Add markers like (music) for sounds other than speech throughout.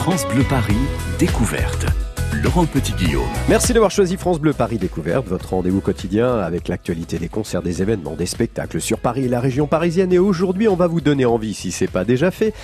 France Bleu Paris, découverte. Laurent Petit-Guillaume. Merci d'avoir choisi France Bleu Paris Découverte, votre rendez-vous quotidien avec l'actualité des concerts, des événements, des spectacles sur Paris et la région parisienne. Et aujourd'hui, on va vous donner envie, si c'est pas déjà fait,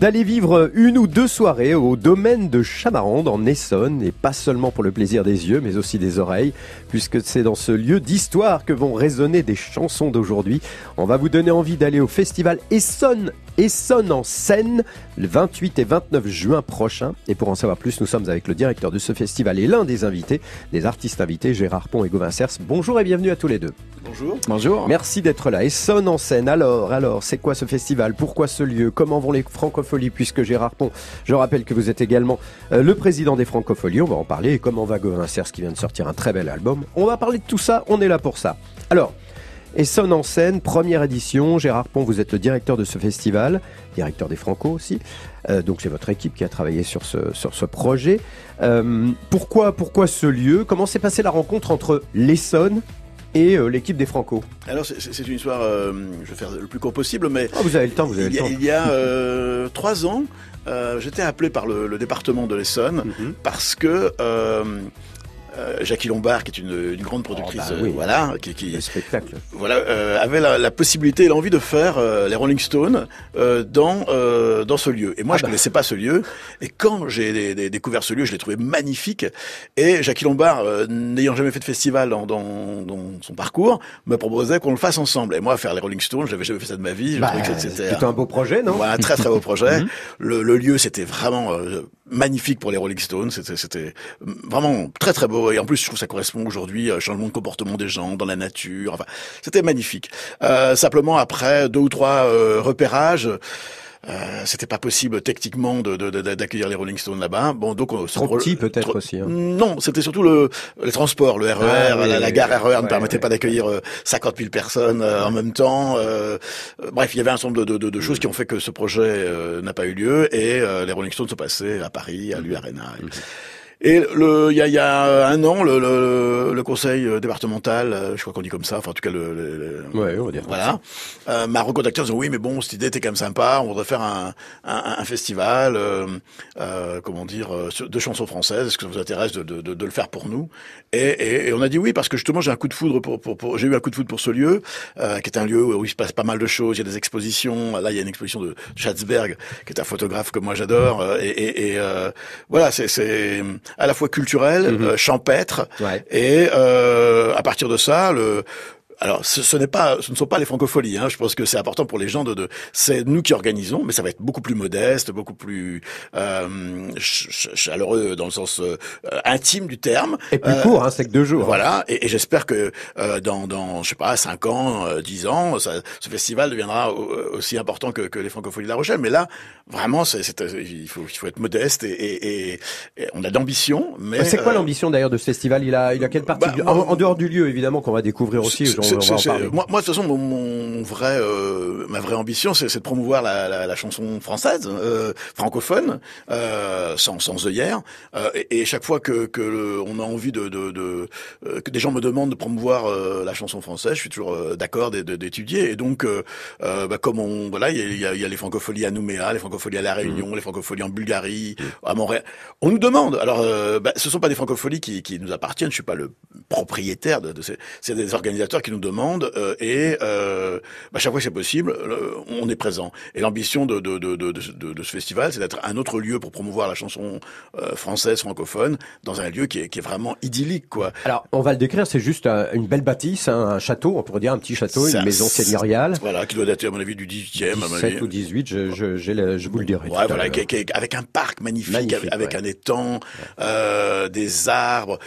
d'aller vivre une ou deux soirées au domaine de Chamarande en Essonne, et pas seulement pour le plaisir des yeux, mais aussi des oreilles, puisque c'est dans ce lieu d'histoire que vont résonner des chansons d'aujourd'hui. On va vous donner envie d'aller au festival Essonne Essonne en scène le 28 et 29 juin prochain. Et pour en savoir plus, nous sommes avec le directeur de ce festival et l'un des invités, des artistes invités, Gérard Pont et Gauvin Cers. Bonjour et bienvenue à tous les deux. Bonjour. Bonjour. Merci d'être là. Essonne en scène. Alors, alors, c'est quoi ce festival? Pourquoi ce lieu? Comment vont les francopholies? Puisque Gérard Pont, je rappelle que vous êtes également euh, le président des francopholies. On va en parler. Et comment va Gauvin Cers qui vient de sortir un très bel album? On va parler de tout ça. On est là pour ça. Alors, Essonne en scène, première édition. Gérard Pont, vous êtes le directeur de ce festival, directeur des Franco aussi. Euh, donc c'est votre équipe qui a travaillé sur ce, sur ce projet. Euh, pourquoi, pourquoi ce lieu? Comment s'est passée la rencontre entre l'Essonne et euh, l'équipe des Franco? Alors c'est une histoire, je vais faire le plus court possible, mais oh, vous avez le temps, vous avez il, y a, le temps. il y a trois ans, j'étais appelé par le, le département de l'Essonne Mhm. parce que Jackie Lombard, qui est une, une grande productrice, bah oui. euh, voilà, qui, qui Le spectacle. voilà, euh, avait la, la possibilité et l'envie de faire euh, les Rolling Stones euh, dans euh, dans ce lieu. Et moi, Ah je bah. connaissais pas ce lieu. Et quand j'ai dé- dé- découvert ce lieu, je l'ai trouvé magnifique. Et Jackie Lombard, euh, n'ayant jamais fait de festival dans, dans, dans son parcours, me proposait qu'on le fasse ensemble. Et moi, faire les Rolling Stones, j'avais jamais fait ça de ma vie. Bah, c'était un beau projet, non? Voilà, un très très beau projet. (laughs) Mhm. le, le lieu, c'était vraiment euh, magnifique pour les Rolling Stones. C'était, vraiment très très beau. Et en plus, je trouve que ça correspond aujourd'hui au changement de comportement des gens dans la nature. Enfin, c'était magnifique. Euh, simplement, après deux ou trois euh, repérages. Euh, c'était pas possible techniquement de, de- de- d'accueillir les Rolling Stones là-bas. Bon, donc on- ce Trop petit peut-être trop- aussi. hein. non, c'était surtout le, les transports, le RER, Ah, oui, la, la gare. RER ne Ouais, permettait ouais. pas d'accueillir euh, 50 000 personnes euh, en même temps. euh, euh, bref, il y avait un certain nombre de, de- de choses qui ont fait que ce projet euh, n'a pas eu lieu et euh, les Rolling Stones sont passés à Paris, à l'U-Arena. Et le, il y a, y a un an, le, le, le conseil départemental, euh, je crois qu'on dit comme ça, enfin en tout cas le, le- le- Ouais, on va dire. voilà, euh, m'a recontacté en disant oui, mais bon, cette idée était quand même sympa. On voudrait faire un, un, un festival, euh, euh, comment dire, euh, de chansons françaises. Est-ce que ça vous intéresse de, de, de, de le faire pour nous? Et, et, et on a dit oui parce que justement j'ai un coup de foudre pour, pour, pour j'ai eu un coup de foudre pour ce lieu, euh, qui est un lieu où il se passe pas mal de choses. Il y a des expositions. Là, il y a une exposition de Schatzberg, qui est un photographe que moi j'adore. et et, et euh, voilà, c'est c'est à la fois culturel, euh, champêtre. Ouais. Et euh, à partir de ça, le alors, ce, ce n'est pas, ce ne sont pas les francopholies. Hein. Je pense que c'est important pour les gens de. de c'est nous qui organisons, mais ça va être beaucoup plus modeste, beaucoup plus euh, ch- ch- chaleureux dans le sens euh, intime du terme. Et plus court, hein, c'est que deux jours. Voilà, et, et j'espère que euh, dans, dans, je sais pas, cinq ans, euh, dix ans, ça, ce festival deviendra au- aussi important que, que les francophonies de La Rochelle. Mais là, vraiment, c'est, il, faut, il faut être modeste et, et, et- et on a d'ambition. Mais C'est quoi euh, l'ambition d'ailleurs de ce festival? Il a, il a quelle partie bah, du- en, en dehors du lieu évidemment qu'on va découvrir aussi. C'est- moi, moi, de toute façon, mon, mon vrai, euh, ma vraie ambition, c'est de promouvoir la, la, la chanson française, euh, francophone, euh, sans, sans œillère. Et, et chaque fois que, que le- on a envie de, de, de que des gens me demandent de promouvoir la chanson française, je suis toujours d'accord d'é- d'é- d'étudier. Et donc, bah, comme on, voilà, il y a, il y a- il y a les francopholies à Nouméa, les francopholies à la Réunion, les francopholies en Bulgarie, à Montréal. On nous demande. Alors, bah, ce sont pas des francopholies qui, qui nous appartiennent. Je suis pas le propriétaire de, de ces. C'est des organisateurs qui nous demandent euh, et euh, bah, chaque fois que c'est possible, euh, on est présent. Et l'ambition de, de, de, de, de, de ce festival, c'est d'être un autre lieu pour promouvoir la chanson euh, française francophone dans un lieu qui est, qui est vraiment idyllique, quoi. Alors, on va le décrire, c'est juste un- une belle bâtisse, hein, un château, on pourrait dire un petit château, une un- maison seigneuriale. Voilà, qui doit dater à mon avis du 18e. à mon avis. 17 ou 18, je, vous le dirai. à voilà, avec un parc magnifique, avec, un étang, euh, des arbres.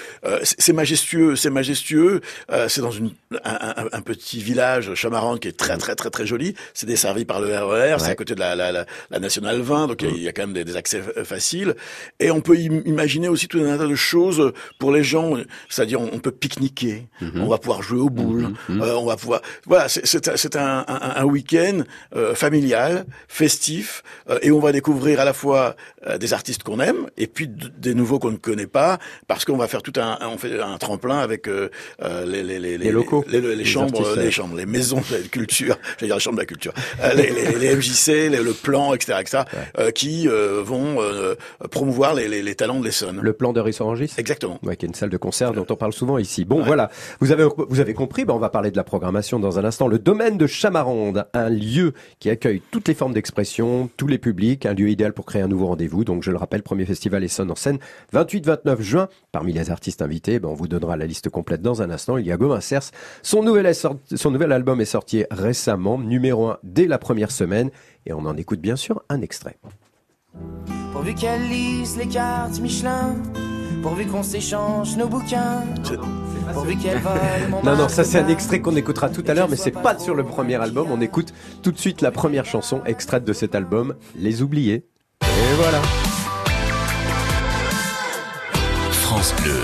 C'est c'est majestueux, c'est majestueux. Euh, c'est dans une, un, un- un petit village, Chamarande, qui est très très très très joli. C'est desservi par le RER, c'est Ouais. à côté de la, la, la, la nationale 20, donc il y a- il y, a quand même des, des accès euh, faciles. Et on peut im- imaginer aussi tout un tas de choses pour les gens. C'est-à-dire, on, on peut pique-niquer, on va pouvoir jouer aux boules, euh, on va pouvoir. Voilà, c'est- c'est un- c'est un, un, week-end euh, familial, festif, euh, et on va découvrir à la fois des artistes qu'on aime et puis des nouveaux qu'on ne connaît pas, parce qu'on va faire tout un, on fait un tremplin avec les, les, les, Les locaux. les, les, chambres, les chambres, les maisons de la culture, (laughs) j'allais dire les chambres de la culture, euh, les, les, les, MJC, le plan, etc., etc., euh, qui vont promouvoir les, talents de l'Essonne. Le plan de Rissorangis Exactement. Ouais, qui est une salle de concert dont on parle souvent ici. Bon, voilà, vous avez vous avez compris. Ben, on va parler de la programmation dans un instant. Le domaine de Chamaronde, un lieu qui accueille toutes les formes d'expression, tous les publics, un lieu idéal pour créer un nouveau rendez-vous. Donc, je le rappelle, premier festival Essonne en scène, 28-29 juin. Parmi les artistes invités, ben, on vous donnera la liste complète dans un instant. Il y a Gomin Cers. Son nouvel, son nouvel album est sorti récemment, numéro 1 dès la première semaine. Et on en écoute bien sûr un extrait. Pourvu qu'elle lise les cartes Michelin, pourvu qu'on s'échange nos bouquins. Pourvu qu'elle (laughs) non, non, ça c'est un extrait qu'on écoutera tout à l'heure, mais c'est pas sur le premier album. On écoute tout de suite la première chanson extraite de cet album, Les Oubliés. Et voilà. France Bleu,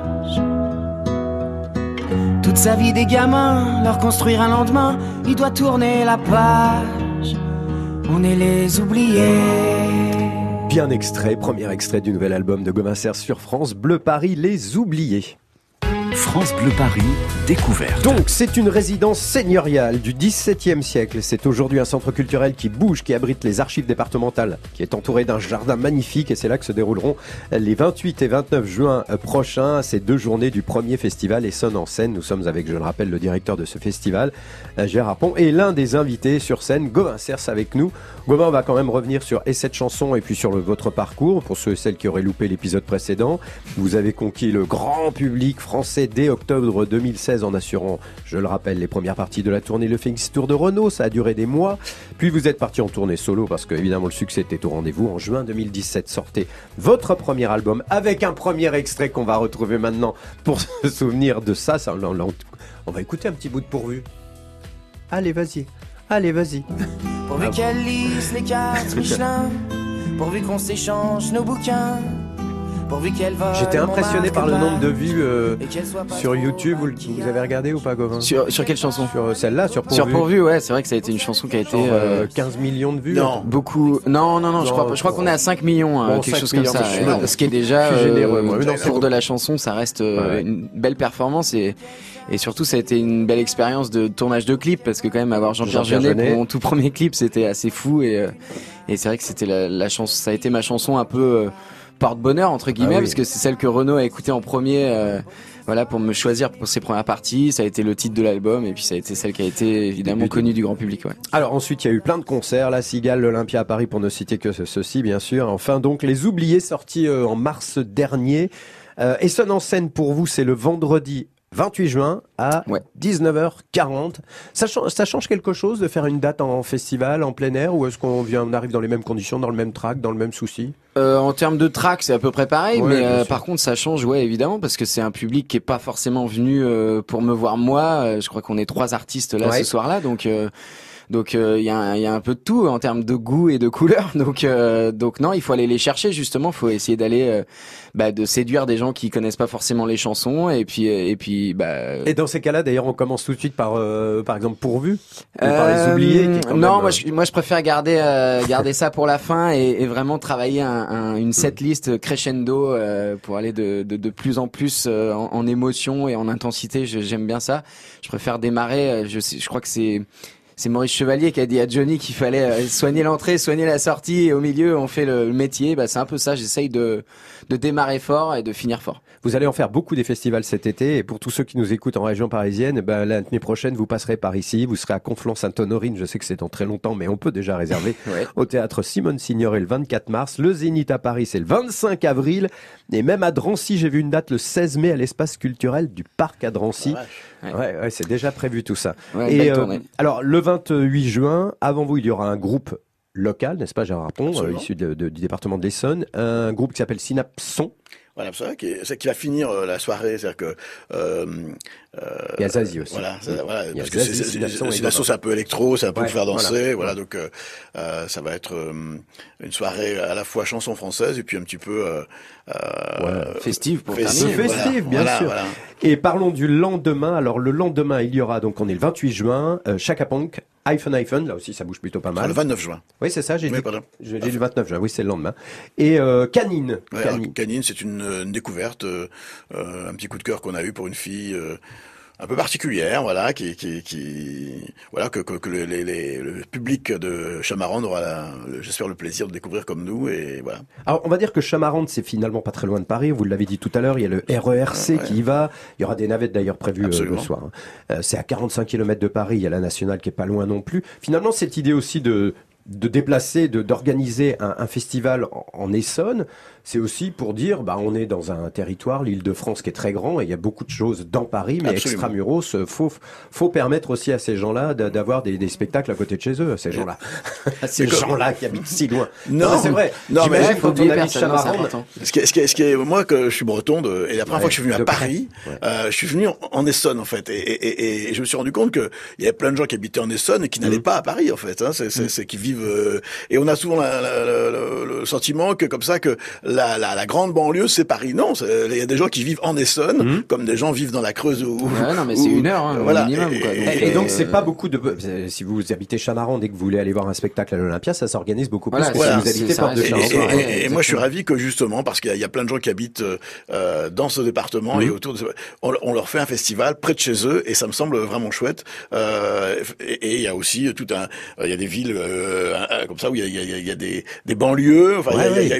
Toute sa vie des gamins, leur construire un lendemain, il doit tourner la page. On est les oubliés. Bien extrait, premier extrait du nouvel album de Gomin sur France Bleu Paris, Les Oubliés. France Bleu Paris, découverte. Donc, c'est une résidence seigneuriale du XVIIe siècle. C'est aujourd'hui un centre culturel qui bouge, qui abrite les archives départementales, qui est entouré d'un jardin magnifique et c'est là que se dérouleront les 28 et 29 juin prochains ces deux journées du premier festival Essonne en scène. Nous sommes avec, je le rappelle, le directeur de ce festival, Gérard Pont, et l'un des invités sur scène, Gauvin Cers avec nous. Gauvin, on va quand même revenir sur et cette chanson et puis sur votre parcours pour ceux et celles qui auraient loupé l'épisode précédent. Vous avez conquis le grand public français dès octobre 2016 en assurant, je le rappelle, les premières parties de la tournée Le Phoenix Tour de Renault. Ça a duré des mois. Puis vous êtes parti en tournée solo parce que évidemment le succès était au rendez-vous. En juin 2017 sortez votre premier album avec un premier extrait qu'on va retrouver maintenant pour (laughs) se souvenir de ça. ça on, on, on va écouter un petit bout de pourvu. Allez, vas-y. Allez, vas-y. Pourvu qu'elle lise les cartes (laughs) Michelin, pourvu qu'on s'échange nos bouquins. J'étais impressionné par le nombre de vues euh, sur YouTube. Vous, vous, avez regardé ou pas, Gauvin sur, sur quelle chanson Sur euh, celle-là, sur Pourvu. Sur Pourvu, ouais, c'est vrai que ça a été une chanson qui a été euh, 15 millions de vues. Non, beaucoup. Non, non, non, je crois, je crois qu'on est à 5 millions, bon, quelque 5 chose millions, comme ça. ce qui est déjà généreux, moi. Non, pour de la chanson, ça reste ouais. une belle performance et et surtout ça a été une belle expérience de tournage de clip parce que quand même avoir Jean-Pierre Jean Jeunet pour mon tout premier clip, c'était assez fou et et c'est vrai que c'était la, la chanson, ça a été ma chanson un peu porte-bonheur entre guillemets ah oui. parce que c'est celle que Renaud a écouté en premier euh, voilà pour me choisir pour ses premières parties ça a été le titre de l'album et puis ça a été celle qui a été évidemment connue du grand public ouais. alors ensuite il y a eu plein de concerts la Cigale l'Olympia à Paris pour ne citer que ceci bien sûr enfin donc les oubliés sortis euh, en mars dernier euh, Essonne en scène pour vous c'est le vendredi 28 juin à ouais. 19h40. Ça, ça, change quelque chose de faire une date en festival, en plein air, ou est-ce qu'on vient, on arrive dans les mêmes conditions, dans le même track, dans le même souci? Euh, En termes de track, c'est à peu près pareil, ouais, mais euh, par contre, ça change, ouais, évidemment, parce que c'est un public qui est pas forcément venu euh, pour me voir moi. Euh, je crois qu'on est trois artistes là ouais. ce soir-là, donc. Donc il euh, y, a, y, a un peu de tout en termes de goût et de couleur. (laughs) Donc euh, donc non, il faut aller les chercher justement. Il faut essayer d'aller euh, bah, de séduire des gens qui connaissent pas forcément les chansons et puis et puis bah. Et dans ces cas-là, d'ailleurs, on commence tout de suite par par exemple pourvu, par les oubliés. Qui non, même, moi je, moi je préfère garder garder ça pour la fin et, et vraiment travailler un, un, une setlist crescendo pour aller de, de, de plus en plus en, en émotion et en intensité. J'aime bien ça. Je préfère démarrer. Je je crois que c'est c'est Maurice Chevalier qui a dit à Johnny qu'il fallait euh, soigner l'entrée, soigner la sortie, et au milieu on fait le métier. Bah, c'est un peu ça. J'essaye de, de démarrer fort et de finir fort. Vous allez en faire beaucoup des festivals cet été, et pour tous ceux qui nous écoutent en région parisienne, bah, l'année prochaine vous passerez par ici. Vous serez à Conflans-Sainte-Honorine. Je sais que c'est dans très longtemps, mais on peut déjà réserver (laughs) ouais. au théâtre Simone Signoret le 24 mars. Le Zénith à Paris, c'est le 25 avril, et même à Drancy, j'ai vu une date le 16 mai à l'espace culturel du parc à Drancy. Ouais, ouais, ouais c'est déjà prévu tout ça. Ouais, et euh, alors le 28 juin, avant vous, il y aura un groupe local, n'est-ce pas, Gérard Pont, euh, issu de, de, du département de l'Essonne, un groupe qui s'appelle Synapson. Voilà, c'est est, qui va finir euh, la soirée, c'est-à-dire que euh, il y a Zazie aussi. Voilà, voilà parce que c'est c'est un peu électro, ça peut ouais, faire danser, voilà, donc euh, ça va être une soirée à la fois chanson française et puis un petit peu festive pour festive, terminer. festive bien sûr. Et parlons du lendemain. Alors le lendemain, il y aura donc on est le 28 juin, euh, Chaka Punk, iPhone iPhone, là aussi ça bouge plutôt pas mal. le 29 juin. Oui, c'est ça, j'ai oui, dit. J'ai dit le 29 juin, oui, c'est le lendemain. Et euh, Canine. Ouais, Canine, Canine c'est une, une, découverte, euh, un petit coup de cœur qu'on a eu pour une fille euh, un peu particulière, voilà, qui, qui, qui voilà que, que, que les, les, le public de Chamarande aura, j'espère, le plaisir de découvrir comme nous et voilà. Alors on va dire que Chamarande c'est finalement pas très loin de Paris. Vous l'avez dit tout à l'heure, il y a le RERC ouais. qui y va. Il y aura des navettes d'ailleurs prévues euh, le soir. Hein. Euh, c'est à 45 km de Paris. Il y a la nationale qui est pas loin non plus. Finalement cette idée aussi de de déplacer, de d'organiser un, un, festival en, en Essonne, c'est aussi pour dire, bah, on est dans un territoire, l'Île-de-France, qui est très grand, et il y a beaucoup de choses dans Paris, mais Absolument. extramuros, faut faut permettre aussi à ces gens-là d'avoir des, des, spectacles à côté de chez eux, à ces gens-là, (laughs) à ces gens-là qui habitent si loin. Non, non c'est vrai. Non, mais quand on habite Chamarande, ce qui, est, ce, qui est, ce qui est, moi que je suis breton, de, et la première ouais, fois que je suis venu à Paris, ouais. euh, je suis venu en, en, Essonne en fait, et, et, et, et, je me suis rendu compte que il y avait plein de gens qui habitaient en Essonne et qui n'allaient mmh. pas à Paris en fait, hein, c'est mmh. qui vivent vivent et on a souvent le sentiment que comme ça que la, la, la grande banlieue c'est Paris. Non, il y a des gens qui vivent en Essonne, mmh. comme des gens vivent dans la Creuse ou. Ouais, non, mais c'est une heure, hein, voilà. minimum. Quoi. et, donc c'est pas beaucoup de. Si vous habitez Chamaran, dès que vous voulez aller voir un spectacle à l'Olympia, ça s'organise beaucoup plus que si vous habitez Porte de Et, et, moi je suis ravi que justement parce qu'il y, a plein de gens qui habitent euh, dans ce département et mmh. autour de ce... on, on, leur fait un festival près de chez eux et ça me semble vraiment chouette. Euh, et il y a aussi tout un, il y a des villes euh, comme ça où il y a, y a, des, des banlieues, enfin il y a,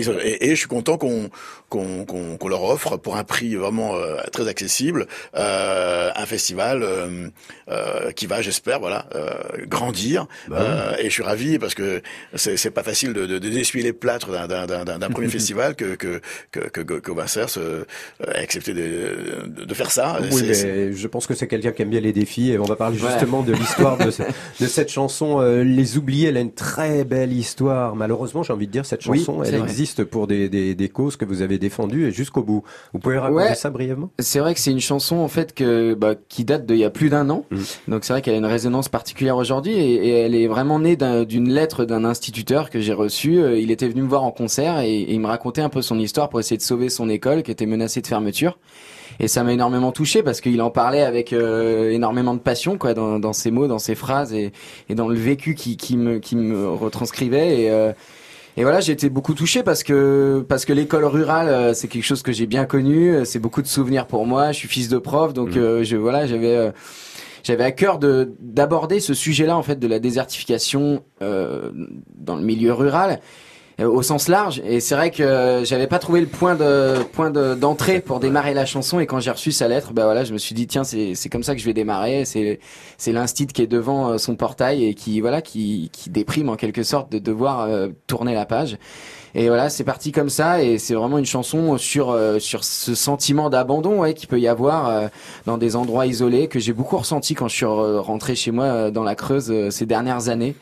et, je suis content qu'on qu'on qu'on leur offre pour un prix vraiment euh, très accessible euh, un festival euh, euh qui va, j'espère, voilà, euh, grandir. Bah et je suis ravi parce que c'est pas facile de, de, d'essuyer les plâtres d'un premier (laughs) festival que que que que, que a accepté de, de, faire ça. Oui, mais je pense que c'est quelqu'un qui aime bien les défis et on va parler justement de l'histoire de, (laughs) de cette chanson. les oubliés, elle a une très belle histoire. Malheureusement, j'ai envie de dire cette chanson, elle existe pour des, des, des causes que vous avez défendu et jusqu'au bout. Vous pouvez raconter ça brièvement? C'est vrai que c'est une chanson en fait que bah, qui date d'il y a plus d'un an. Mm. Donc c'est vrai qu'elle a une résonance particulière aujourd'hui et, elle est vraiment née d'une lettre d'un instituteur que j'ai reçu. Euh, il était venu me voir en concert et, il me racontait un peu son histoire pour essayer de sauver son école qui était menacée de fermeture. Et ça m'a énormément touché parce qu'il en parlait avec euh, énormément de passion quoi dans, dans, ses mots, dans ses phrases et, et dans le vécu qui, qui me qui me retranscrivait et euh, et voilà, j'ai été beaucoup touché parce que parce que l'école rurale, euh, c'est quelque chose que j'ai bien connu. Euh, c'est beaucoup de souvenirs pour moi. Je suis fils de prof, donc mmh. euh, je voilà, j'avais j'avais à cœur de d'aborder ce sujet-là en fait de la désertification dans le milieu rural euh, au sens large. Et c'est vrai que j'avais pas trouvé le point de point d'entrée pour démarrer la chanson. Et quand j'ai reçu sa lettre, bah voilà, je me suis dit tiens, c'est c'est comme ça que je vais démarrer. C'est c'est l'instit qui est devant euh, son portail et qui voilà qui qui déprime en quelque sorte de devoir euh, tourner la page. Et voilà, c'est parti comme ça et c'est vraiment une chanson sur sur ce sentiment d'abandon ouais, qu'il peut y avoir dans des endroits isolés que j'ai beaucoup ressenti quand je suis rentré chez moi dans la Creuse ces dernières années.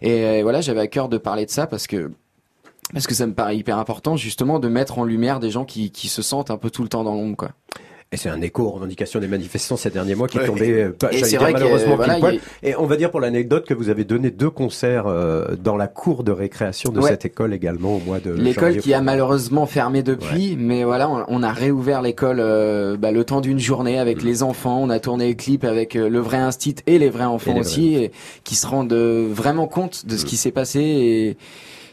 Et voilà, j'avais à cœur de parler de ça parce que parce que ça me paraît hyper important justement de mettre en lumière des gens qui, qui se sentent un peu tout le temps dans l'ombre quoi. Et c'est un écho aux revendications des manifestants ces derniers mois qui est tombé, euh, pas, dire malheureusement Et on va dire pour l'anecdote que vous avez donné deux concerts euh, dans la cour de récréation de cette école également au mois de L'école qui a malheureusement fermé depuis, mais voilà, on, a réouvert l'école euh, bah, le temps d'une journée avec mm. les enfants. On a tourné le clip avec le vrai instit et les vrais enfants aussi, et, qui se rendent vraiment compte de ce mm. qui s'est passé et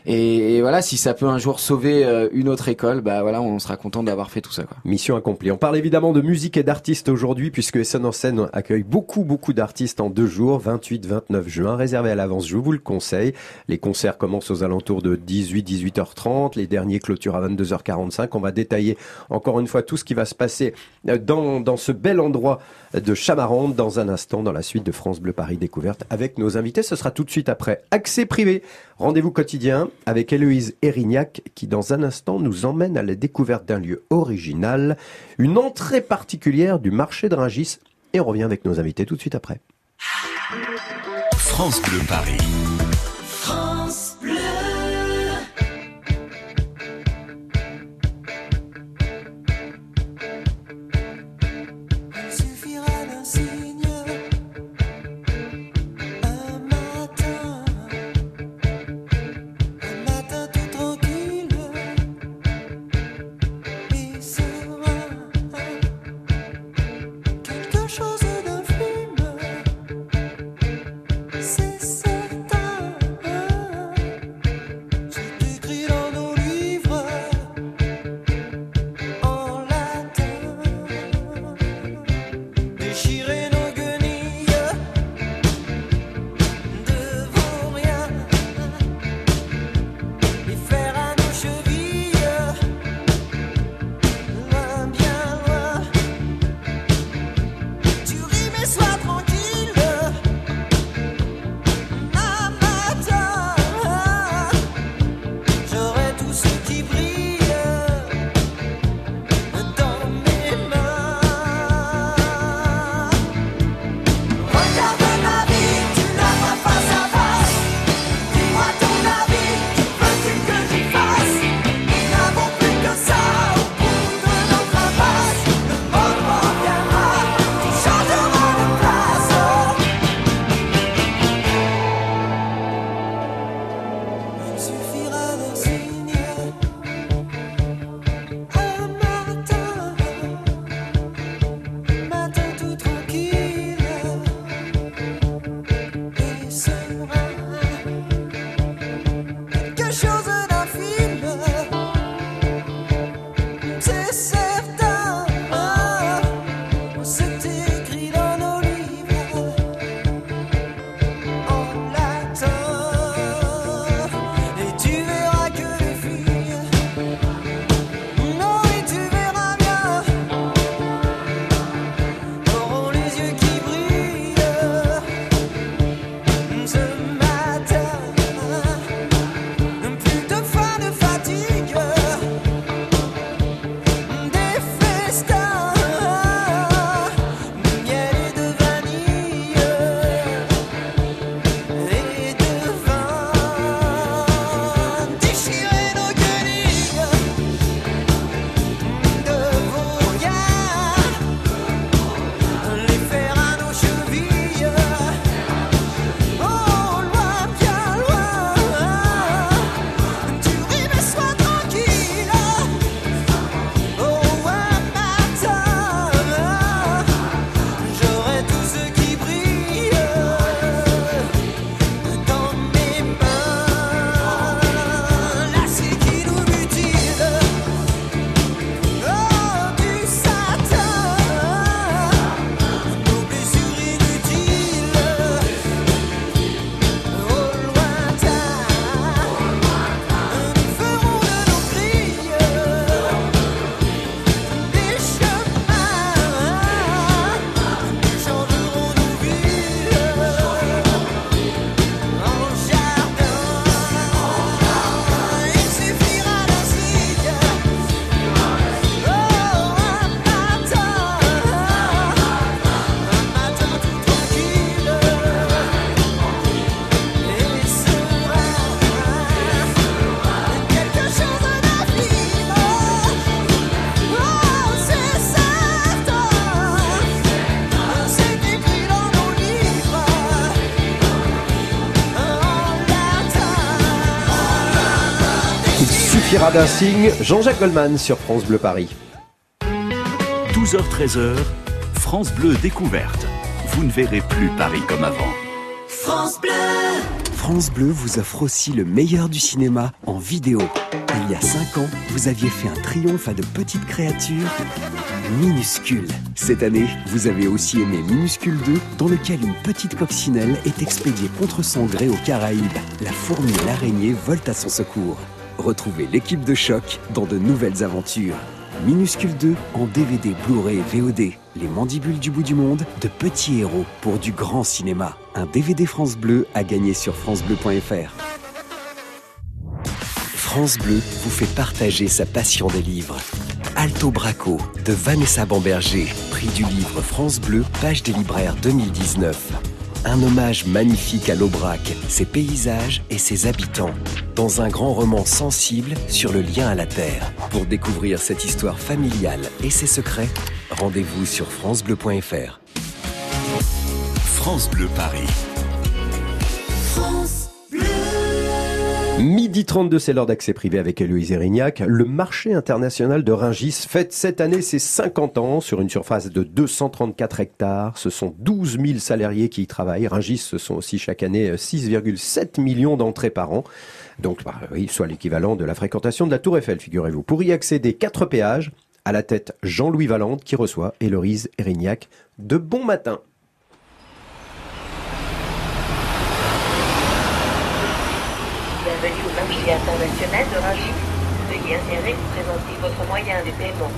et, voilà, si ça peut un jour sauver euh, une autre école, bah voilà, on sera content d'avoir fait tout ça. Quoi. Mission accomplie. On parle évidemment de musique et d'artistes aujourd'hui, puisque Essen en scène accueille beaucoup, beaucoup d'artistes en deux jours, 28-29 juin, réservé à l'avance, je vous le conseille. Les concerts commencent aux alentours de 18-18h30, les derniers clôturent à 22h45. On va détailler encore une fois tout ce qui va se passer euh, dans, dans ce bel endroit de Chamarande dans un instant dans la suite de France Bleu Paris Découverte avec nos invités. Ce sera tout de suite après Accès Privé. Rendez-vous quotidien avec Héloïse Erignac qui dans un instant nous emmène à la découverte d'un lieu original, une entrée particulière du marché de Ringis et on revient avec nos invités tout de suite après. France Bleu Paris. D'un signe, Jean-Jacques Goldman sur France Bleu Paris. 12h-13h, France Bleu découverte. Vous ne verrez plus Paris comme avant. France Bleu France Bleu vous offre aussi le meilleur du cinéma en vidéo. Il y a 5 ans, vous aviez fait un triomphe à de petites créatures minuscules. Cette année, vous avez aussi aimé Minuscule 2, dans lequel une petite coccinelle est expédiée contre son gré aux Caraïbes. La fourmi et l'araignée volent à son secours. Retrouvez l'équipe de choc dans de nouvelles aventures. Minuscule 2 en DVD, Blu-ray VOD. Les mandibules du bout du monde, de petits héros pour du grand cinéma. Un DVD France Bleu à gagner sur francebleu.fr. France Bleu vous fait partager sa passion des livres. Alto Braco de Vanessa Bamberger, prix du livre France Bleu, page des libraires 2019. Un hommage magnifique à l'Aubrac, ses paysages et ses habitants, dans un grand roman sensible sur le lien à la terre. Pour découvrir cette histoire familiale et ses secrets, rendez-vous sur francebleu.fr. France Bleu Paris. Midi 32, c'est l'heure d'accès privé avec Héloïse Erignac. Le marché international de Ringis fête cette année ses 50 ans sur une surface de 234 hectares. Ce sont 12 000 salariés qui y travaillent. Ringis, ce sont aussi chaque année 6,7 millions d'entrées par an. Donc, bah, soit l'équivalent de la fréquentation de la Tour Eiffel, figurez-vous. Pour y accéder, quatre péages. À la tête, Jean-Louis Valente qui reçoit Héloïse Erignac. De bon matin. Bienvenue au de. Veuillez insérer présenter votre moyen de paiement.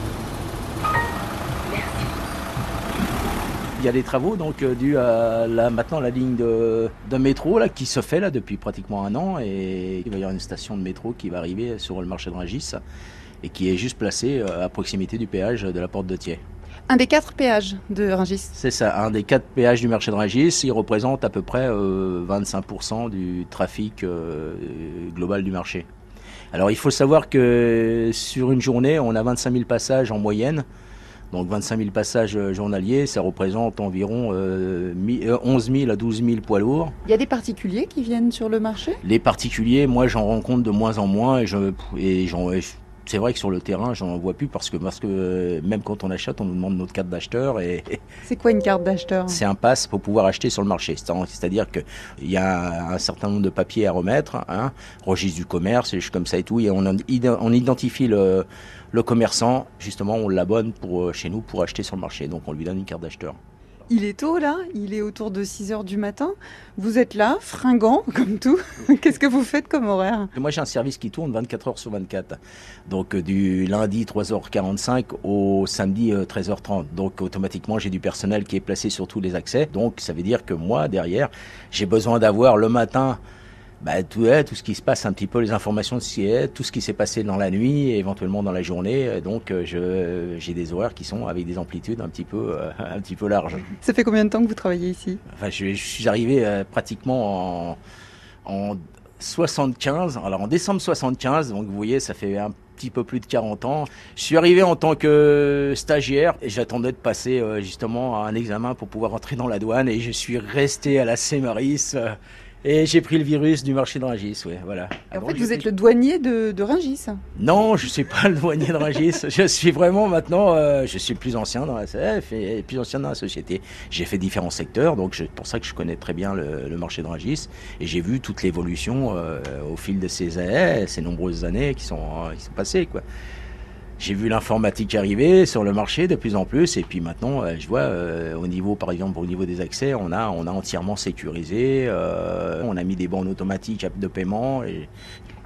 Il y a des travaux donc euh, dus à la, maintenant la ligne de, de métro là, qui se fait là depuis pratiquement un an et il va y avoir une station de métro qui va arriver sur le marché de Rungis et qui est juste placée euh, à proximité du péage de la porte de Thiers. Un des quatre péages de Rungis. C'est ça, un des quatre péages du marché de Rungis. Il représente à peu près 25% du trafic euh, global du marché. Alors il faut savoir que sur une journée, on a 25 000 passages en moyenne. Donc 25 000 passages journaliers, ça représente environ 11 000 à 12 000 poids lourds. Il y a des particuliers qui viennent sur le marché? Les particuliers, moi j'en rencontre de moins en moins et, je, et c'est vrai que sur le terrain, j'en vois plus parce que, parce que même quand on achète, on nous demande notre carte d'acheteur. et (laughs) C'est quoi une carte d'acheteur? C'est un pass pour pouvoir acheter sur le marché. C'est-à-dire qu'il y a un certain nombre de papiers à remettre, hein, registre du commerce, et comme ça et tout, et on, on identifie le, le commerçant, justement, on l'abonne pour, chez nous pour acheter sur le marché. Donc on lui donne une carte d'acheteur. Il est tôt là, il est autour de 6 heures du matin. Vous êtes là, fringant (laughs) comme tout. Qu'est-ce que vous faites comme horaire? Moi j'ai un service qui tourne 24 heures sur 24. Donc euh, du lundi 3h45 au samedi 13h30. Euh, Donc automatiquement j'ai du personnel qui est placé sur tous les accès. Donc ça veut dire que moi derrière j'ai besoin d'avoir le matin bah, tout, tout ce qui se passe, un petit peu les informations de ce qui est, tout ce qui s'est passé dans la nuit et éventuellement dans la journée. Donc euh, je, j'ai des horaires qui sont avec des amplitudes un petit peu, euh, (laughs) un petit peu larges. Ça fait combien de temps que vous travaillez ici? Enfin, je, suis arrivé euh, pratiquement en, en 75, alors en décembre 75, donc vous voyez, ça fait un petit peu plus de 40 ans. Je suis arrivé en tant que stagiaire et j'attendais de passer justement un examen pour pouvoir entrer dans la douane et je suis resté à la Cémaris et j'ai pris le virus du marché de Rungis, ouais, voilà. en fait, vous êtes le douanier de, de Rungis Non, je ne suis pas (laughs) le douanier de Rungis. je suis vraiment maintenant, euh, je suis plus ancien dans la CF et plus ancien dans la société. J'ai fait différents secteurs, donc c'est pour ça que je connais très bien le, marché de Rungis. Et j'ai vu toute l'évolution euh, au fil de ces, ces nombreuses années qui sont, qui sont passées, quoi j'ai vu l'informatique arriver sur le marché de plus en plus et puis maintenant euh, je vois euh, au niveau par exemple au niveau des accès on a on a entièrement sécurisé euh, on a mis des bornes automatiques de paiement et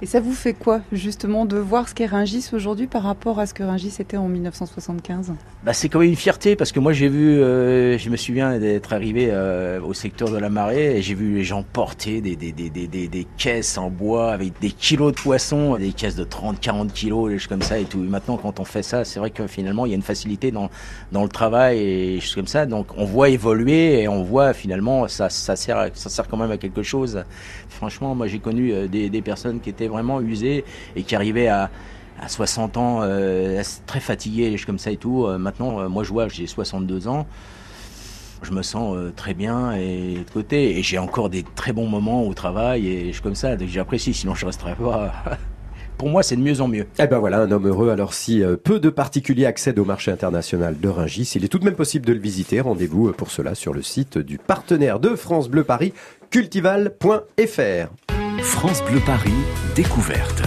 et ça vous fait quoi, justement, de voir ce qu'est Ringis aujourd'hui par rapport à ce que Ringis était en 1975 bah, C'est quand même une fierté, parce que moi, j'ai vu, euh, je me souviens d'être arrivé euh, au secteur de la marée, et j'ai vu les gens porter des, des, des, des, des caisses en bois avec des kilos de poissons, des caisses de 30, 40 kilos, des choses comme ça et tout. maintenant, quand on fait ça, c'est vrai que finalement, il y a une facilité dans, dans le travail et des choses comme ça. Donc, on voit évoluer et on voit finalement, ça, ça, sert, ça sert quand même à quelque chose. Franchement, moi, j'ai connu euh, des, des personnes qui étaient vraiment usé et qui arrivait à, à 60 ans, euh, très fatigué, comme ça et tout. Euh, maintenant, euh, moi, je vois, j'ai 62 ans. Je me sens très bien et de côté. Et j'ai encore des très bons moments au travail et je comme ça. J'apprécie, sinon je resterai pas. (laughs) Pour moi, c'est de mieux en mieux. Eh ben voilà, un homme heureux. Alors si peu de particuliers accèdent au marché international de Ringis, il est tout de même possible de le visiter. Rendez-vous pour cela sur le site du partenaire de France Bleu Paris, cultival.fr. France Bleu Paris, découverte.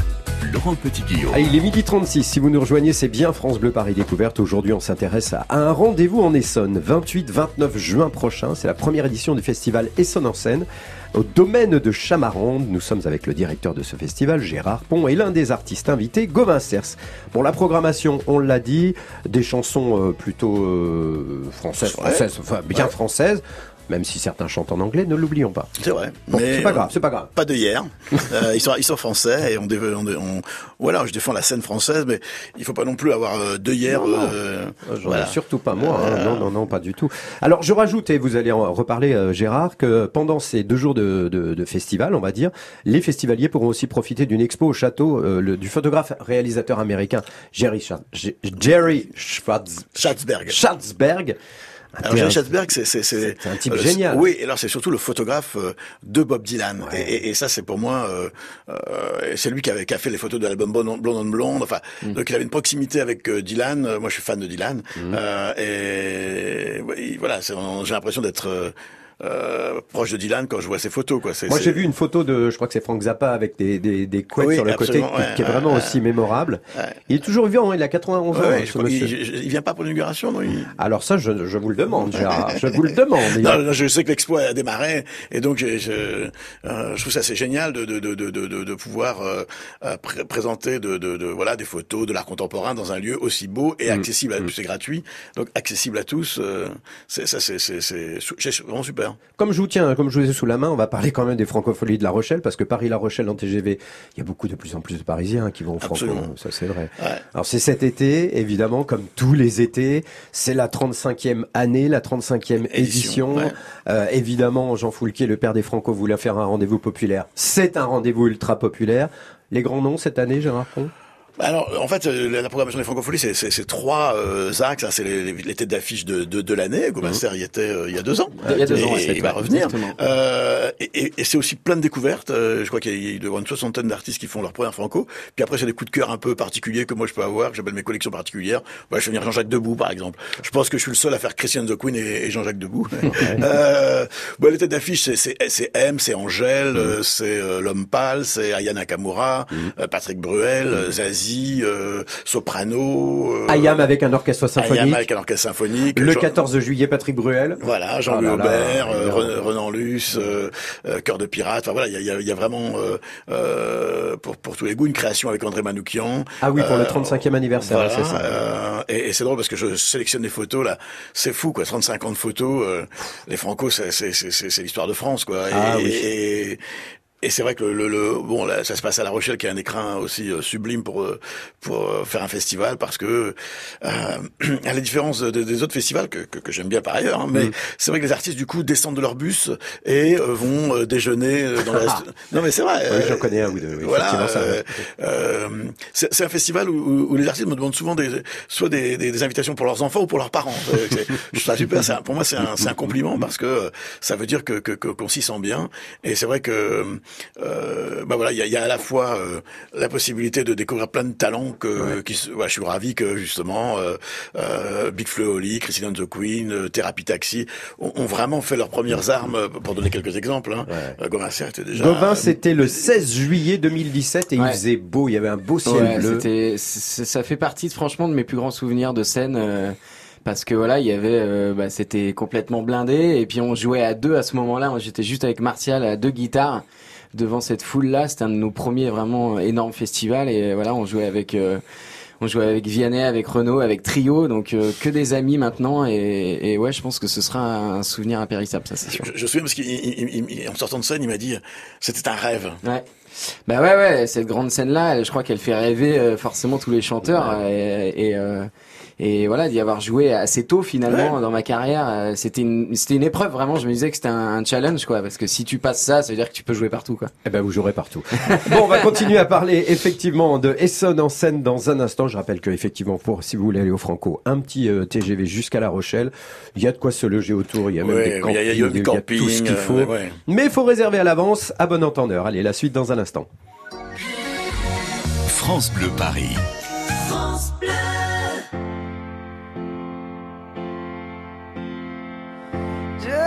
Laurent Petit-Guillaume. Ah, il est midi 36. Si vous nous rejoignez, c'est bien France Bleu Paris Découverte. Aujourd'hui, on s'intéresse à un rendez-vous en Essonne. 28-29 juin prochain. C'est la première édition du festival Essonne en scène. Au domaine de Chamarande, nous sommes avec le directeur de ce festival, Gérard Pont, et l'un des artistes invités, Gauvin Cers. Pour la programmation, on l'a dit, des chansons euh, plutôt euh, françaises, françaises, enfin bien françaises même si certains chantent en anglais, ne l'oublions pas. C'est vrai. mais c'est pas grave, c'est pas grave. Pas de hier. euh, ils sont ils sont français et on, on, on, voilà, je défends la scène française, mais il faut pas non plus avoir euh, de hier. Euh, voilà. Surtout pas moi. Hein. Non non non pas du tout. Alors je rajoute et vous allez en reparler euh, Gérard que pendant ces deux jours de, de, de, festival, on va dire, les festivaliers pourront aussi profiter d'une expo au château le, du photographe réalisateur américain Jerry Jerry Schatzberg. Schatzberg alors Jerry Schatzberg, c'est un type génial. Oui, et alors c'est surtout le photographe euh, de Bob Dylan. Et, et, ça, c'est pour moi, euh, euh, c'est lui qui, avait, qui a fait les photos de l'album Blonde on Blonde. Enfin, mm. donc il avait une proximité avec euh, Dylan. Moi, je suis fan de Dylan. Mm. et voilà, j'ai l'impression d'être euh, proche de Dylan quand je vois ses photos. Quoi. Moi j'ai vu une photo de, je crois que c'est Frank Zappa avec des, des, des couettes sur le côté qui, est vraiment aussi mémorable. Il est toujours vivant, il a 91 ans. il, il, vient pas pour l'inauguration, non Alors ça, je, je vous le demande, Gérard, je vous le (laughs) demande. non, je sais que l'expo a démarré et donc je, je, euh, je trouve ça assez génial de, de, de, de, de pouvoir euh, euh présenter de, de, de, voilà des photos de l'art contemporain dans un lieu aussi beau et mm. accessible. À, mm. C'est gratuit, donc accessible à tous. Euh, c'est ça, c'est vraiment super. Comme je vous tiens, comme je vous ai sous la main, on va parler quand même des francopholies de La Rochelle, parce que Paris-La Rochelle en TGV, il y a beaucoup de plus en plus de Parisiens qui vont au Franco. Ça, c'est vrai. Alors, c'est cet été, évidemment, comme tous les étés. C'est la 35e année, la 35e édition. Euh, évidemment, Jean Foulquier, le père des Franco, voulait faire un rendez-vous populaire. C'est un rendez-vous ultra populaire. Les grands noms cette année, Gérard Pont? Alors, en fait, euh, la programmation des francopholies, c'est trois euh, axes. Hein, c'est les, les, têtes d'affiche de, de, de l'année. Gomain mmh. y était euh, il y a deux ans. Il y a deux ans, et, il va revenir. Euh, et, et c'est aussi plein de découvertes. je crois qu'il y a, y a une soixantaine d'artistes qui font leur première franco. Puis après, c'est des coups de cœur un peu particuliers que moi je peux avoir, que j'appelle mes collections particulières. Moi, je vais venir Jean-Jacques Debout, par exemple. Je pense que je suis le seul à faire Christian the Queen et, Jean-Jacques Debout. (laughs) euh, bon, les têtes d'affiche, c'est M, c'est Angèle, mmh. c'est L'Homme Pâle, c'est Aya Nakamura, mmh. Patrick Bruel, Zazie soprano. Euh, Ayam avec un orchestre symphonique. Ayam avec un orchestre symphonique. Le 14 juillet, Patrick Bruel. Voilà, Jean-Louis oh Aubert, euh, Renan Luce, euh, euh, Cœur de pirate. Enfin voilà, il y a, y a, vraiment pour, pour tous les goûts une création avec André Manoukian. Ah oui, pour le 35e anniversaire, voilà, c'est ça. et, et c'est drôle parce que je sélectionne des photos là, c'est fou quoi, 35 ans de photos. les Franco, c'est l'histoire de France quoi. Ah, et, oui. et, et c'est vrai que le, le, bon là, ça se passe à La Rochelle qui a un écrin aussi euh, sublime pour euh, pour euh, faire un festival parce que euh, (clears throat) à la différence des autres festivals que, que, que j'aime bien par ailleurs, hein, mais mm. c'est vrai que les artistes du coup descendent de leur bus et vont déjeuner dans la (laughs) non mais c'est vrai. Oui, j'en connais un ou deux. Oui, voilà. c'est un festival où, où, les artistes me demandent souvent des soit des, des, des, invitations pour leurs enfants ou pour leurs parents. je trouve ça super. pour moi c'est un, un compliment parce que ça veut dire que qu'on s'y sent bien et c'est vrai que euh, bah voilà, il y a, y a, à la fois euh, la possibilité de découvrir plein de talents que, qui, ouais, je suis ravi que justement euh, euh Big Flo Oli, Christine and the Queen, euh, Therapy Taxi ont, ont, vraiment fait leurs premières armes. Pour donner quelques exemples, hein. Ouais. Gauvin c'était déjà. Gauvin, c'était le 16 juillet 2017 et il faisait beau, il y avait un beau ciel bleu. Ça fait partie, franchement, de mes plus grands souvenirs de scène parce que voilà, il y avait, euh, bah, c'était complètement blindé et puis on jouait à deux à ce moment-là. Moi, j'étais juste avec Martial à deux guitares devant cette foule-là. C'était un de nos premiers vraiment énormes festivals et voilà, on jouait avec. Euh, on jouait avec Vianney, avec Renault, avec Trio, donc euh, que des amis maintenant. Et, et, ouais, je pense que ce sera un souvenir impérissable, ça c'est sûr. Je, je souviens parce qu'en sortant de scène, il m'a dit c'était un rêve. Ouais. Bah ouais, ouais, cette grande scène-là, je crois qu'elle fait rêver euh, forcément tous les chanteurs. Et, et, euh, et voilà d'y avoir joué assez tôt finalement dans ma carrière euh, c'était une c'était une épreuve vraiment. Je me disais que c'était un, challenge quoi parce que si tu passes ça ça veut dire que tu peux jouer partout quoi. Eh ben vous jouerez partout. (laughs) Bon on va continuer à parler effectivement de Essonne en scène dans un instant. Je rappelle que effectivement pour si vous voulez aller au Franco un petit euh, TGV jusqu'à La Rochelle. Il y a de quoi se loger autour il y a même des campings il y a, camping, tout ce qu'il faut. euh, mais il faut réserver à l'avance à bon entendeur. Allez la suite dans un instant. France Bleu Paris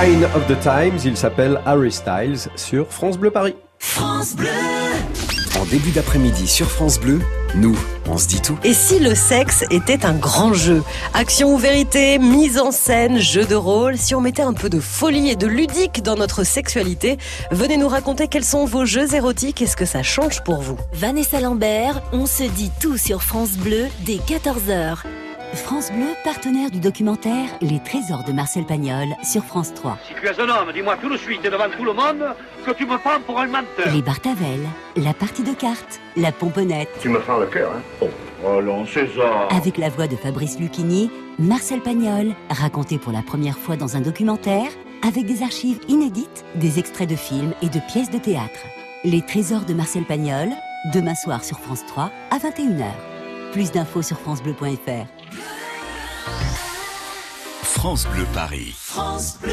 Sign of the Times, il s'appelle Harry Styles sur France Bleu Paris. France Bleu. En début d'après-midi sur France Bleu, nous, on se dit tout. Et si le sexe était un grand jeu Action ou vérité, mise en scène, jeu de rôle, si on mettait un peu de folie et de ludique dans notre sexualité, venez nous raconter quels sont vos jeux érotiques et ce que ça change pour vous. Vanessa Lambert, on se dit tout sur France Bleu dès 14h. France Bleu, partenaire du documentaire Les Trésors de Marcel Pagnol sur France 3. Si tu es un homme, dis-moi tout de suite et devant tout le monde que tu me prends pour un menteur. Les Bartavel, la partie de cartes, la pomponnette. Tu me fends le cœur, hein Oh, allons, César. Avec la voix de Fabrice Lucchini, Marcel Pagnol, raconté pour la première fois dans un documentaire, avec des archives inédites, des extraits de films et de pièces de théâtre. Les Trésors de Marcel Pagnol, demain soir sur France 3 à 21h. Plus d'infos sur francebleu.fr. France Bleu Paris. France Bleu.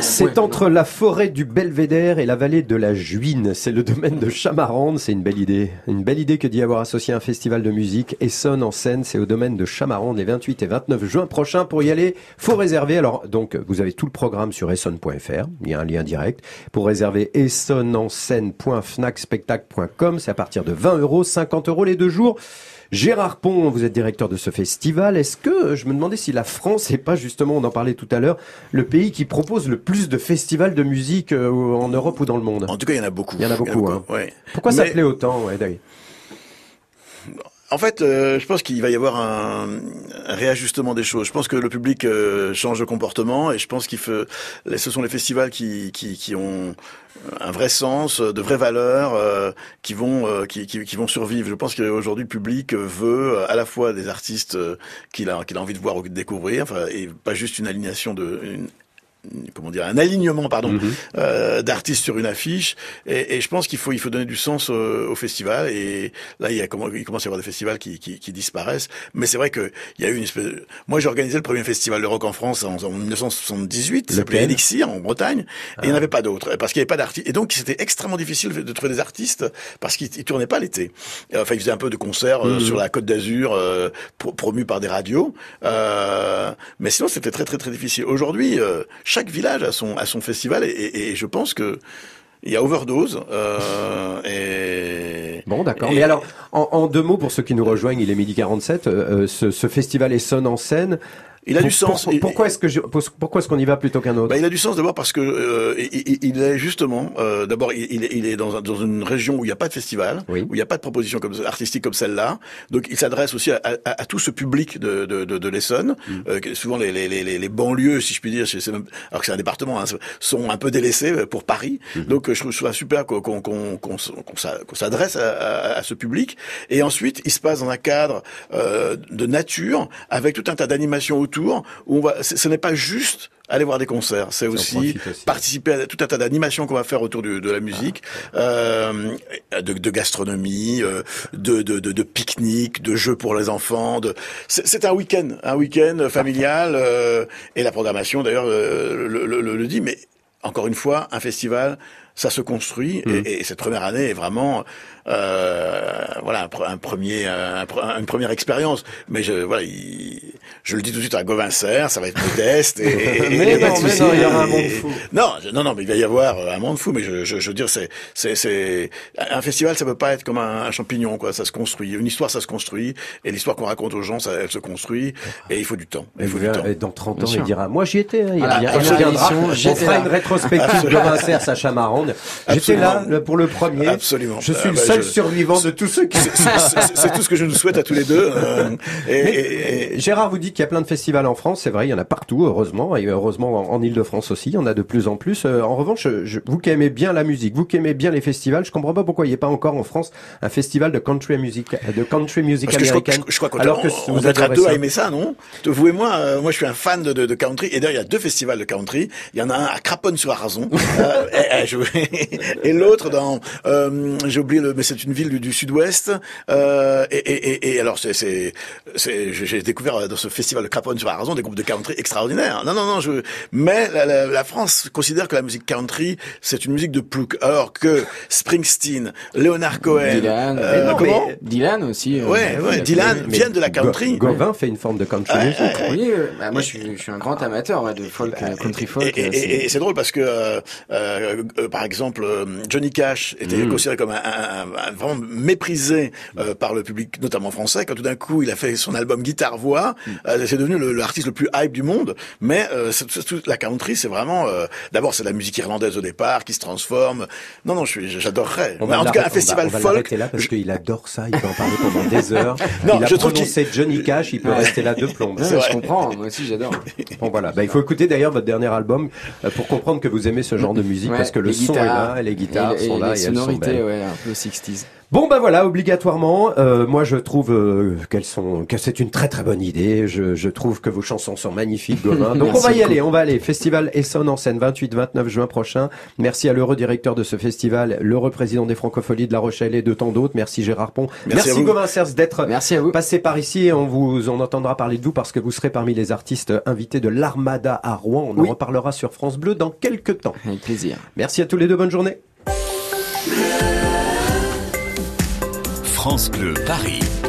C'est entre la forêt du Belvédère et la vallée de la Juine. C'est le domaine de Chamarande. C'est une belle idée. Une belle idée que d'y avoir associé un festival de musique. Essonne en scène. C'est au domaine de Chamarande les 28 et 29 juin prochains. Pour y aller, faut réserver. Alors, donc, vous avez tout le programme sur essonne.fr. Il y a un lien direct. Pour réserver essonneenschène.fnacspectacle.com. C'est à partir de 20 euros, 50 euros les deux jours. Gérard Pont, vous êtes directeur de ce festival. Est-ce que, je me demandais si la France n'est pas justement, on en parlait tout à l'heure, le pays qui propose le plus de festivals de musique euh, en Europe ou dans le monde? En tout cas, il y en a beaucoup. Il y en a beaucoup. hein. ouais. Pourquoi ça plaît autant ouais, En fait, euh, je pense qu'il va y avoir un, un réajustement des choses. Je pense que le public euh, change de comportement et je pense qu'il faut, ce sont les festivals qui, qui, qui ont un vrai sens, de vraies valeurs, euh, qui vont euh, qui, qui, qui vont survivre. Je pense qu'aujourd'hui le public veut euh, à la fois des artistes euh, qu'il a qu'il a envie de voir ou de découvrir, enfin, et pas juste une alignation de une, comment dire un alignement pardon euh, d'artistes sur une affiche. Et, et je pense qu'il faut il faut donner du sens au, au festival. Et là il y a comment il commence à y avoir des festivals qui, qui, qui disparaissent. Mais c'est vrai que il y a eu une espèce de- moi j'ai organisé le premier festival de rock en France en, en 1978 ça s'appelait Elixir en Bretagne. Et il n'y en avait pas d'autres parce qu'il n'y avait pas d'artistes et donc c'était extrêmement difficile de trouver des artistes parce qu'ils ils tournaient pas l'été. Enfin ils faisaient un peu de concerts euh, Mhm. sur la Côte d'Azur euh, pro- promus par des radios. Euh, mais sinon c'était très très très difficile. Aujourd'hui euh, chaque village a son a son festival et, et- et je pense que il y a overdose euh, et Bon, d'accord. et- Mais alors, en, en deux mots, pour ceux qui nous rejoignent, il est midi 47, euh, euh, ce, ce festival Essonne en scène. Il a Pour- du sens. pour- pourquoi est-ce que je- pour- pourquoi est-ce qu'on y va plutôt qu'un autre? Bah, il a du sens d'abord parce que euh, il, est justement euh, d'abord il, il est- dans, un- dans une région où il n'y a pas de festival, où il n'y a pas de proposition comme artistique comme celle-là. Donc il s'adresse aussi à, à- à tout ce public de, de, de, de l'Essonne, Mm. euh, souvent les, les, les, les banlieues, si je puis dire, même- alors que c'est un département, hein, sont un peu délaissés pour Paris. Mm-hmm. Donc euh, je trouve ça super qu'on qu'on qu'on qu'on s- qu'on s'a- qu'on s'adresse à, à- à ce public. Et ensuite il se passe dans un cadre euh, de nature avec tout un tas d'animations autour où on va. Ce n'est pas juste aller voir des concerts, c'est aussi, participer à tout un tas d'animations qu'on va faire autour de, de la musique, euh, de, de gastronomie, euh, de, de, de, de pique-nique, de jeux pour les enfants. C'est un week-end, un week-end familial, euh, et la programmation d'ailleurs euh, le, le, le- le dit. Mais encore une fois, un festival, ça se construit, et, et cette première année est vraiment euh, voilà un, pre- un premier, un pre- une première expérience. Mais je voilà, il- je le dis tout de suite à Gauvincer, ça va être modeste. Et, (laughs) Mais et non, mais non, il y aura un monde fou. Non, je- non, non, mais il va y avoir euh, un monde fou. Mais je, je, je veux dire, c'est, c'est, c'est un festival, ça peut pas être comme un, un champignon, quoi. Ça se construit. Une histoire, ça se construit, et l'histoire qu'on raconte aux gens, ça, elle se construit, et il faut du temps. Il faut du temps. Et dans 30 Bien ans, il sûr. dira Moi, j'y étais. hein, il Ah, il absolument. reviendra. On fera une rétrospective de Absolument. Vincer, Sacha Marande. J'étais là pour le premier. Absolument. Je suis Euh, le bah, seul je- survivant de tous ceux qui. C'est, tout ce que je nous souhaite à tous les deux. euh, et, Mais, et- et- Gérard vous dit qu'il y a plein de festivals en France, c'est vrai, il y en a partout, heureusement, et heureusement en, en Ile-de-France aussi, il y en a de plus en plus. Euh, en revanche, je- vous qui aimez bien la musique, vous qui aimez bien les festivals, je comprends pas pourquoi il n'y a pas encore en France un festival de country music, de country music Parce que je crois, américaine. je, je crois alors que on, vous on à adorez deux ça. à aimer ça, non? Vous et moi, euh, moi je suis un fan de, de, de country. Et d'ailleurs, il y a deux festivals de country. Il y en a un à Craponne-sur-Arzon (laughs) euh, et, et (laughs) et l'autre dans, euh, j'ai oublié le, mais c'est une ville du, du sud-ouest. Euh, et, et, et, et alors c'est, j'ai j'ai découvert dans ce festival festival de Craponne sur la raison, des groupes de country extraordinaires. Non, non, non. Je... Mais la, la, la France considère que la musique country, c'est une musique de plouc, alors que Springsteen, Leonard Cohen, Dylan, euh, comment Dylan aussi. euh, Ouais, ouais, Dylan Mais viennent de la country. Go- Gauvin fait une forme de country Ouais, music. ouais, Oui, euh, bah, moi je suis, je suis un grand amateur ouais, de folk, euh, country folk. Et, et- euh, et- c'est- et c'est drôle parce que, euh, euh, euh, par exemple, euh, Johnny Cash était Mm. considéré comme un, un- un- vraiment méprisé euh, par le public, notamment français. Quand tout d'un coup, il a fait son album guitare-voix, Mm. Euh, c'est devenu le- l'artiste le plus hype du monde. Mais euh, c'est- toute la country, c'est vraiment... euh, D'abord, c'est de la musique irlandaise au départ qui se transforme. Non, non, j'adorerais. On Mais va en tout cas, un festival on va, on va folk... là parce qu'il adore ça, il peut en parler pendant des heures. (laughs) Non, il a je trouve prononcé Johnny Cash, il peut rester là deux plombes. Ouais, je comprends, moi aussi j'adore. (laughs) Bon voilà, bah, il faut écouter d'ailleurs votre dernier album euh, pour comprendre que vous aimez ce genre de musique Ouais, parce que le son est guitares là, les guitares et, sont et là les et elles sont sonorités, belles. ouais, un peu 60s. Bon bah voilà, obligatoirement, euh, moi je trouve euh, qu'elles sont, que c'est une très très bonne idée. Je, je trouve que vos chansons sont magnifiques, Gauvin. (laughs) Donc on Merci va y beaucoup. aller, on va aller. Festival Essonne en scène, 28-29 juin prochain. Merci à l'heureux directeur de ce festival, l'heureux président des Francopholies de La Rochelle et de tant d'autres. Merci Gérard Pont. Merci vous. Gauvin Cers d'être Merci à vous. passé par ici et on vous on entendra parler de vous parce que vous serez parmi les artistes invités de l'Armada à Rouen. On Oui. en reparlera sur France Bleu dans quelques temps. Avec plaisir. Merci à tous les deux, bonne journée. France Bleu Paris.